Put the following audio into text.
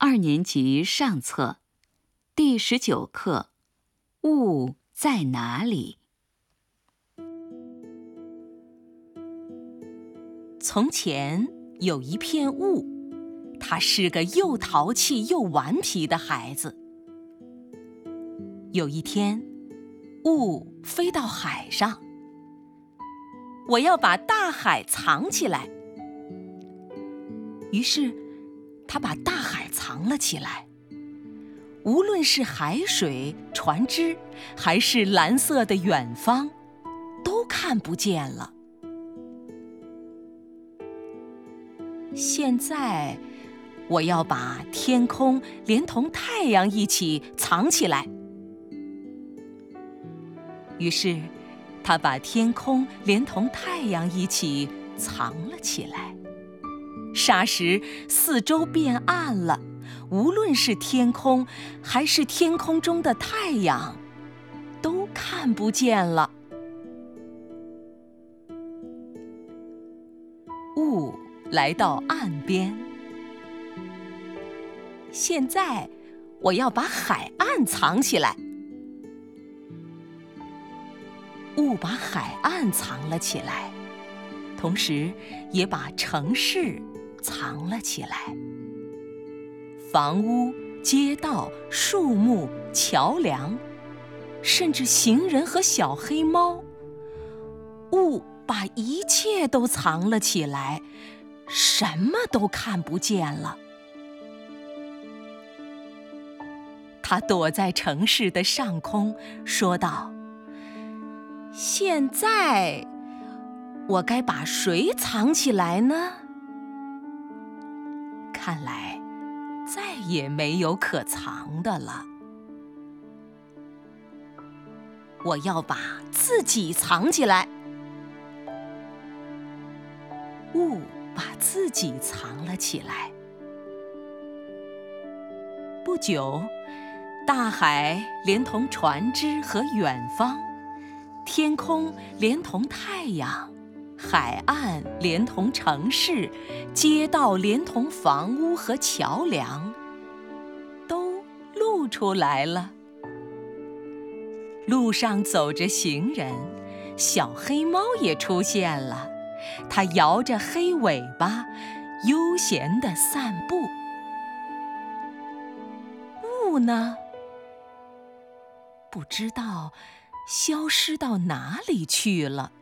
二年级上册，第十九课《雾在哪里》。从前有一片雾，他是个又淘气又顽皮的孩子。有一天，雾飞到海上，我要把大海藏起来。于是，他把大海藏了起来。无论是海水、船只，还是蓝色的远方，都看不见了。现在，我要把天空连同太阳一起藏起来。于是，他把天空连同太阳一起藏了起来。霎时，四周变暗了，无论是天空，还是天空中的太阳，都看不见了。雾来到岸边，现在我要把海岸藏起来。雾把海岸藏了起来，同时也把城市。藏了起来，房屋、街道、树木、桥梁，甚至行人和小黑猫，雾把一切都藏了起来，什么都看不见了。他躲在城市的上空，说道：“现在，我该把谁藏起来呢？”看来再也没有可藏的了。我要把自己藏起来。雾把自己藏了起来。不久，大海连同船只和远方，天空连同太阳。海岸连同城市，街道连同房屋和桥梁，都露出来了。路上走着行人，小黑猫也出现了。它摇着黑尾巴，悠闲地散步。雾呢？不知道消失到哪里去了。